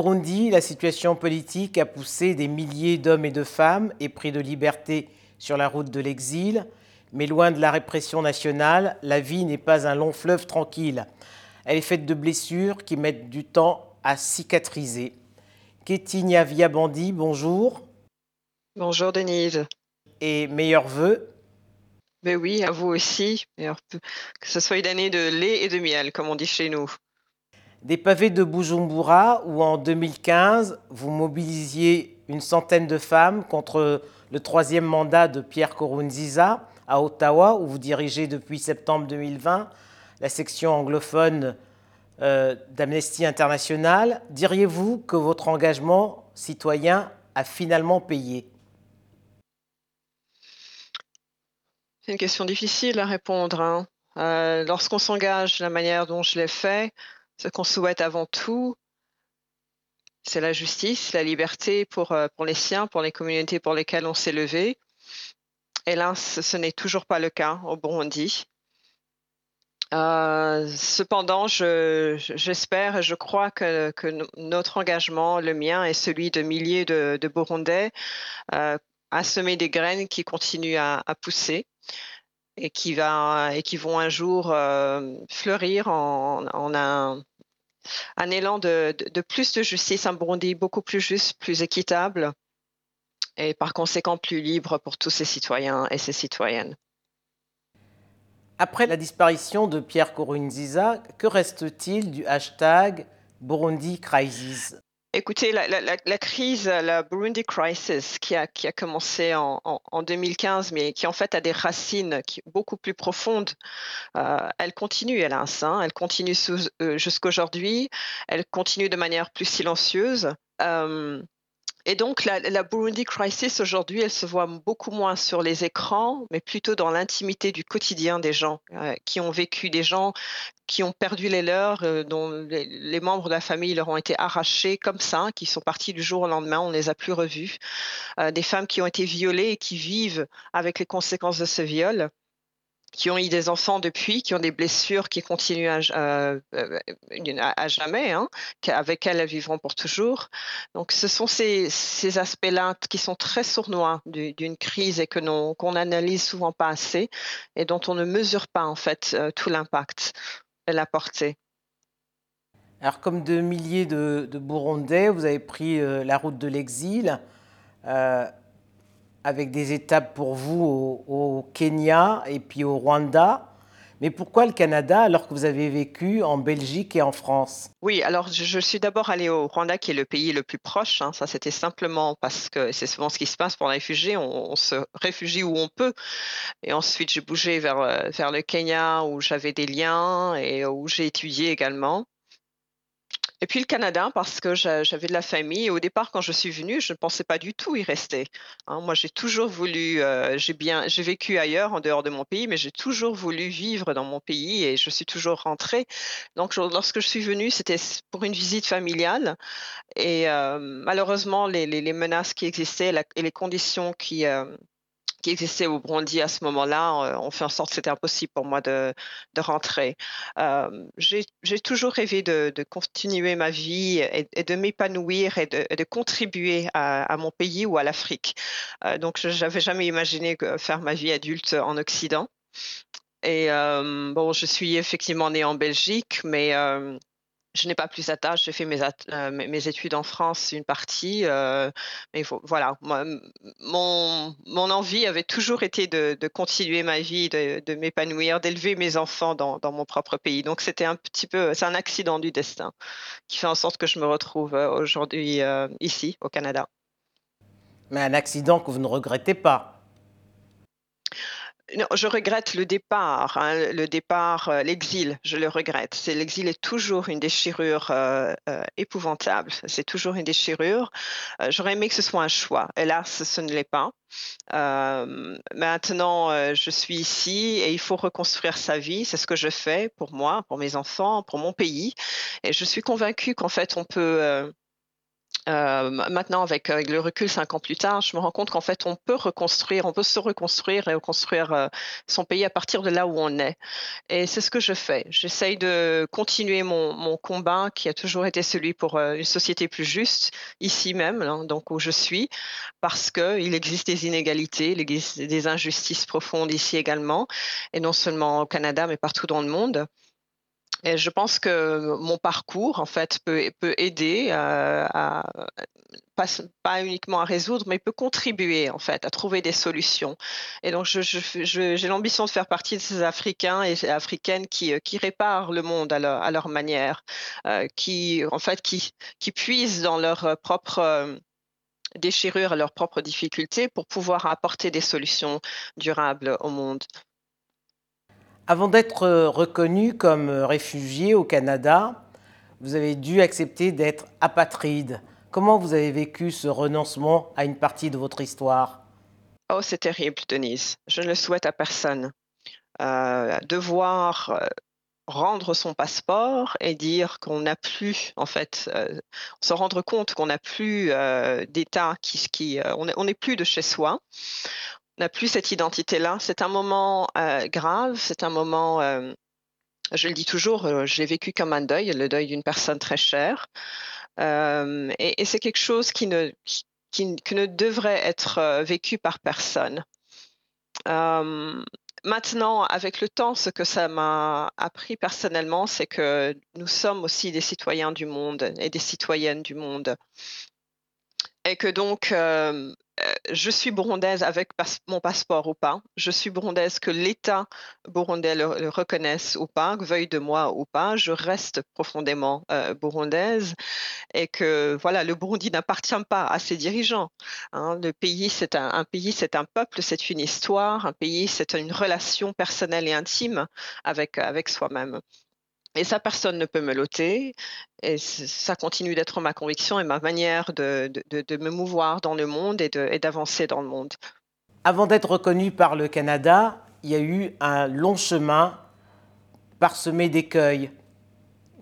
Burundi, la situation politique a poussé des milliers d'hommes et de femmes épris de liberté sur la route de l'exil. Mais loin de la répression nationale, la vie n'est pas un long fleuve tranquille. Elle est faite de blessures qui mettent du temps à cicatriser. Kétinia Viabandi, bonjour. Bonjour Denise. Et meilleurs vœux. Mais oui, à vous aussi. Que ce soit une année de lait et de miel, comme on dit chez nous. Des pavés de Bujumbura, où en 2015, vous mobilisiez une centaine de femmes contre le troisième mandat de Pierre Korunziza à Ottawa, où vous dirigez depuis septembre 2020 la section anglophone euh, d'Amnesty International. Diriez-vous que votre engagement citoyen a finalement payé? C'est une question difficile à répondre. Hein. Euh, lorsqu'on s'engage la manière dont je l'ai fait, ce qu'on souhaite avant tout, c'est la justice, la liberté pour, euh, les siens, pour les communautés pour lesquelles on s'est levé. Hélas, ce n'est toujours pas le cas au Burundi. Euh, cependant, j'espère et je crois que, notre engagement, le mien et celui de milliers de, Burundais, euh, a semé des graines qui continuent à, pousser et qui, et vont un jour fleurir en un, un élan de, plus de justice, un Burundi beaucoup plus juste, plus équitable et par conséquent plus libre pour tous ses citoyens et ses citoyennes. Après la disparition de Pierre Kourounziza, que reste-t-il du hashtag Burundi Crisis? Écoutez, la, crise, la Burundi Crisis, qui a, a commencé en, 2015, mais qui en fait a des racines beaucoup plus profondes, euh, elle continue, hélas. Hein, elle continue euh, jusqu'aujourd'hui. Elle continue de manière plus silencieuse. Euh, et donc, la, Burundi Crisis, aujourd'hui, elle se voit beaucoup moins sur les écrans, mais plutôt dans l'intimité du quotidien des gens euh, qui ont vécu, des gens qui ont perdu les leurs, euh, dont les, membres de la famille leur ont été arrachés comme ça, qui sont partis du jour au lendemain, on ne les a plus revus. Euh, des femmes qui ont été violées et qui vivent avec les conséquences de ce viol qui ont eu des enfants depuis, qui ont des blessures qui continuent à, euh, à, jamais, hein, avec elles elles vivront pour toujours. Donc ce sont ces, aspects-là qui sont très sournois d'une crise et que qu'on n'analyse souvent pas assez et dont on ne mesure pas en fait euh, tout l'impact et la portée. Alors comme de milliers de, Burundais, vous avez pris euh, la route de l'exil avec des étapes pour vous au, Kenya et puis au Rwanda. Mais pourquoi le Canada alors que vous avez vécu en Belgique et en France? Oui, alors je, suis d'abord allée au Rwanda qui est le pays le plus proche. Hein. Ça, c'était simplement parce que c'est souvent ce qui se passe pour les réfugiés. On, se réfugie où on peut. Et ensuite, j'ai bougé vers, euh, vers le Kenya où j'avais des liens et où j'ai étudié également. Et puis le Canada, parce que j'avais de la famille. Au départ, quand je suis venue, je ne pensais pas du tout y rester. Hein. moi, j'ai toujours voulu, euh, j'ai bien, j'ai vécu ailleurs, en dehors de mon pays, mais j'ai toujours voulu vivre dans mon pays et je suis toujours rentrée. Donc, lorsque je suis venue, c'était pour une visite familiale. Et euh, malheureusement, les, menaces qui existaient et les conditions qui, euh, qui existait au Burundi à ce moment-là, euh, on fait en sorte que c'était impossible pour moi de, rentrer. Euh, j'ai toujours rêvé de, continuer ma vie et, de m'épanouir et de, contribuer à, mon pays ou à l'Afrique. Euh, donc, je n'avais jamais imaginé faire ma vie adulte en Occident. Et bon, je suis effectivement née en Belgique, mais je n'ai pas plus d'attache. J'ai fait mes, euh, mes, études en France, une partie. Euh, mais voilà, mon, mon, envie avait toujours été de, continuer ma vie, de, m'épanouir, d'élever mes enfants dans, dans, mon propre pays. Donc c'était un petit peu, c'est un accident du destin qui fait en sorte que je me retrouve euh, aujourd'hui ici, au Canada. Mais un accident que vous ne regrettez pas non, je regrette le départ, hein, le départ, euh, l'exil, je le regrette. C'est l'exil est toujours une déchirure euh, euh, épouvantable. C'est toujours une déchirure. J'aurais aimé que ce soit un choix. Hélas, ce ne l'est pas. maintenant, je suis ici et il faut reconstruire sa vie. C'est ce que je fais pour moi, pour mes enfants, pour mon pays. Et je suis convaincue qu'en fait, on peut Euh, maintenant, avec, le recul, cinq ans plus tard, je me rends compte qu'en fait, on peut reconstruire, on peut se reconstruire et reconstruire euh, son pays à partir de là où on est. Et c'est ce que je fais. J'essaye de continuer mon, mon, combat qui a toujours été celui pour euh, une société plus juste, ici même, hein, donc où je suis, parce qu'il existe des inégalités, il existe des injustices profondes ici également, et non seulement au Canada, mais partout dans le monde. Et je pense que mon parcours, en fait, peut, aider euh, à, pas, uniquement à résoudre, mais peut contribuer, en fait, à trouver des solutions. Et donc, j'ai l'ambition de faire partie de ces Africains et Africaines qui, qui réparent le monde à leur, à manière, euh, qui, en fait, qui, qui puisent dans leur propre euh, déchirure, leurs propres difficultés pour pouvoir apporter des solutions durables au monde. Avant d'être reconnu comme réfugié au Canada, vous avez dû accepter d'être apatride. Comment vous avez vécu ce renoncement à une partie de votre histoire? Oh, c'est terrible, Denise. Je ne le souhaite à personne. Euh, devoir euh, rendre son passeport et dire qu'on n'a plus, en fait, euh, se rendre compte qu'on n'a plus euh, d'État, qui on n'est plus de chez soi n'a plus cette identité-là. C'est un moment euh, grave, c'est un moment, euh, je le dis toujours, euh, j'ai vécu comme un deuil, le deuil d'une personne très chère. et, c'est quelque chose qui ne, qui, ne devrait être vécu par personne. Maintenant, avec le temps, ce que ça m'a appris personnellement, c'est que nous sommes aussi des citoyens du monde et des citoyennes du monde. Et que donc, je suis burundaise avec mon passeport ou pas. Je suis burundaise que l'État burundais le, reconnaisse ou pas, veuille de moi ou pas. Je reste profondément euh, burundaise et que voilà, le Burundi n'appartient pas à ses dirigeants. Hein. Le pays, c'est un, pays, c'est un peuple, c'est une histoire. Un pays, c'est une relation personnelle et intime avec soi-même. Et ça, personne ne peut me l'ôter. Et ça continue d'être ma conviction et ma manière de, de, de me mouvoir dans le monde et d'avancer dans le monde. Avant d'être reconnu par le Canada, il y a eu un long chemin parsemé d'écueils.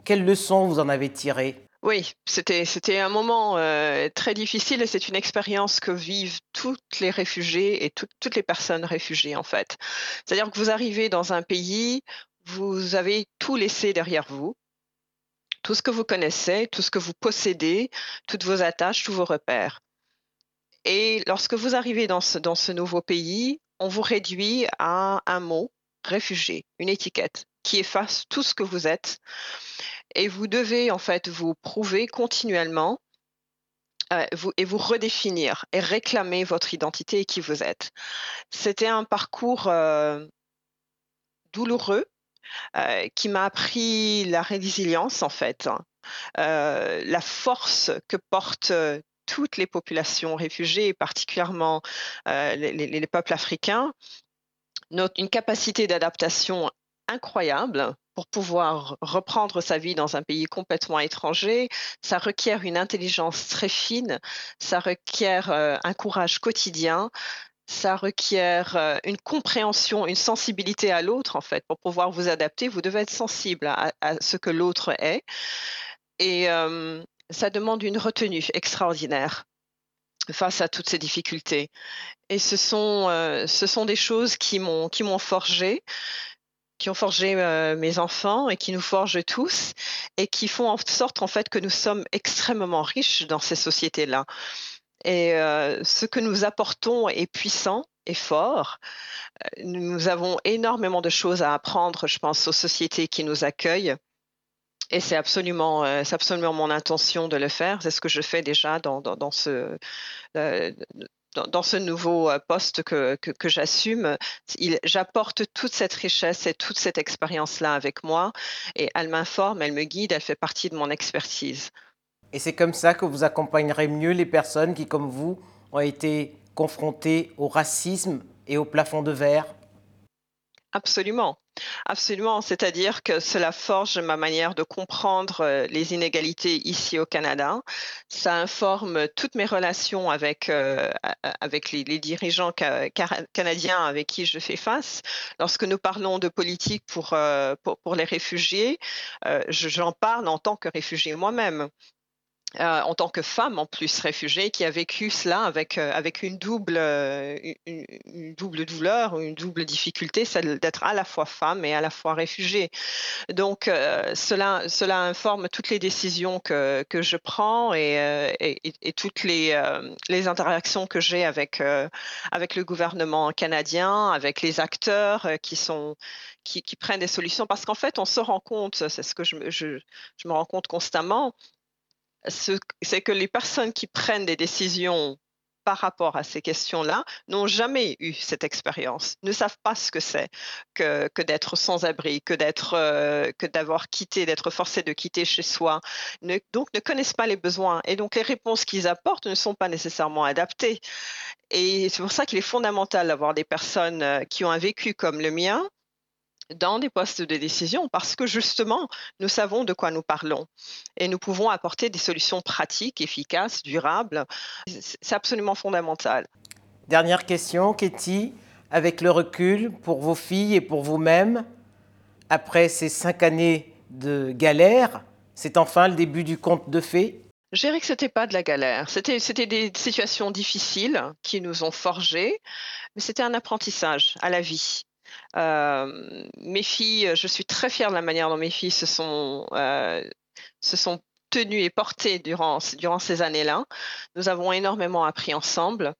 Quelles leçons vous en avez tirées? Oui, c'était c'était un moment euh, très difficile et c'est une expérience que vivent toutes les réfugiés et toutes les personnes réfugiées en fait. C'est-à-dire que vous arrivez dans un pays vous avez tout laissé derrière vous, tout ce que vous connaissez, tout ce que vous possédez, toutes vos attaches, tous vos repères. Et lorsque vous arrivez dans ce, nouveau pays, on vous réduit à un mot, réfugié, une étiquette qui efface tout ce que vous êtes. Et vous devez en fait vous prouver continuellement euh, et vous redéfinir et réclamer votre identité et qui vous êtes. C'était un parcours euh, douloureux, euh, qui m'a appris la résilience en fait, euh, la force que portent euh, toutes les populations réfugiées, particulièrement les, peuples africains, une capacité d'adaptation incroyable pour pouvoir reprendre sa vie dans un pays complètement étranger. Ça requiert une intelligence très fine, ça requiert un courage quotidien, ça requiert euh, une compréhension, une sensibilité à l'autre, en fait. Pour pouvoir vous adapter, vous devez être sensible à, ce que l'autre est. Et euh, ça demande une retenue extraordinaire face à toutes ces difficultés. Et ce sont, euh, ce sont des choses qui m'ont, qui m'ont forgé, qui ont forgé mes enfants et qui nous forgent tous et qui font en sorte en fait que nous sommes extrêmement riches dans ces sociétés-là. Et ce que nous apportons est puissant et fort. Nous avons énormément de choses à apprendre, je pense, aux sociétés qui nous accueillent. Et c'est absolument, c'est absolument mon intention de le faire. C'est ce que je fais déjà dans, ce, dans, ce nouveau poste que, que j'assume. J'apporte toute cette richesse et toute cette expérience-là avec moi. Et elle m'informe, elle me guide, elle fait partie de mon expertise. Et c'est comme ça que vous accompagnerez mieux les personnes qui, comme vous, ont été confrontées au racisme et au plafond de verre Absolument. Absolument, c'est-à-dire que cela forge ma manière de comprendre euh, les inégalités ici au Canada. Ça informe toutes mes relations avec, euh, les, dirigeants canadiens avec qui je fais face. Lorsque nous parlons de politique pour, euh, les réfugiés, j'en parle en tant que réfugié moi-même. Euh, en tant que femme en plus réfugiée qui a vécu cela avec, euh, avec une, double, euh, une, double douleur, une double difficulté, celle d'être à la fois femme et à la fois réfugiée. Donc cela, cela informe toutes les décisions que, que je prends et, et, toutes les, les interactions que j'ai avec, avec le gouvernement canadien, avec les acteurs qui, sont, qui prennent des solutions. Parce qu'en fait, on se rend compte, c'est ce que je, je, je me rends compte constamment, c'est que les personnes qui prennent des décisions par rapport à ces questions-là n'ont jamais eu cette expérience, ne savent pas ce que c'est que, d'être sans abri, que d'être, euh, que d'avoir quitté, d'être forcé de quitter chez soi, ne, donc ne connaissent pas les besoins et donc les réponses qu'ils apportent ne sont pas nécessairement adaptées. Et c'est pour ça qu'il est fondamental d'avoir des personnes euh, qui ont un vécu comme le mien, dans des postes de décision parce que justement, nous savons de quoi nous parlons et nous pouvons apporter des solutions pratiques, efficaces, durables. C'est absolument fondamental. Dernière question, Katie. Avec le recul, pour vos filles et pour vous-même, après ces cinq années de galère, c'est enfin le début du conte de fées? Je dirais que c'était pas de la galère. C'était, c'était des situations difficiles qui nous ont forgés, mais c'était un apprentissage à la vie. Euh, mes filles, je suis très fière de la manière dont mes filles se sont, euh, se sont tenues et portées durant, durant ces années-là. Nous avons énormément appris ensemble.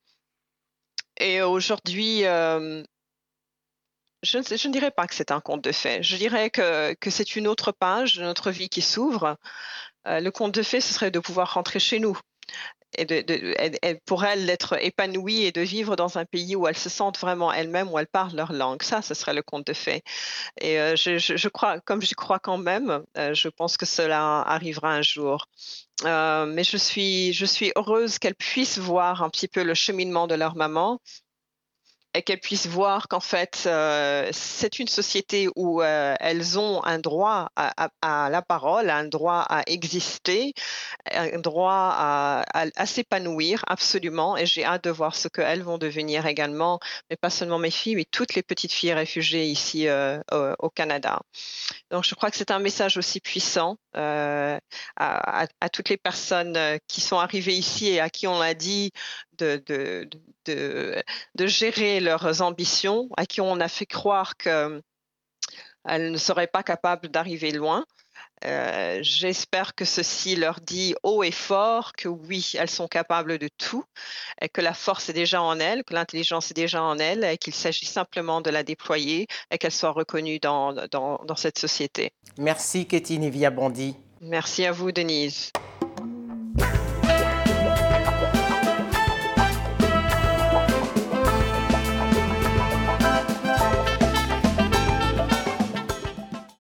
Et aujourd'hui, euh, je, ne dirais pas que c'est un conte de fait. Je dirais que, que c'est une autre page de notre vie qui s'ouvre. le conte de fait, ce serait de pouvoir rentrer chez nous, et pour elles d'être épanouies et de vivre dans un pays où elles se sentent vraiment elles-mêmes, où elles parlent leur langue. Ça, ce serait le conte de fait. Et euh, je, je, crois, comme j'y crois quand même, euh, je pense que cela arrivera un jour. Euh, mais je suis, je suis heureuse qu'elles puissent voir un petit peu le cheminement de leur maman et qu'elles puissent voir qu'en fait, euh, c'est une société où euh, elles ont un droit à, la parole, un droit à exister, un droit à, s'épanouir absolument. Et j'ai hâte de voir ce qu'elles vont devenir également, mais pas seulement mes filles, mais toutes les petites filles réfugiées ici euh, au, au, Canada. Donc, je crois que c'est un message aussi puissant à, toutes les personnes qui sont arrivées ici et à qui on a dit de, de, de, de gérer leurs ambitions, à qui on a fait croire qu'elles ne seraient pas capables d'arriver loin. Euh, J'espère que ceci leur dit haut et fort que oui, elles sont capables de tout, et que la force est déjà en elles, que l'intelligence est déjà en elles, et qu'il s'agit simplement de la déployer et qu'elles soient reconnues dans, dans, dans, cette société. Merci, Kétine Evia Bondy. Merci à vous, Denise.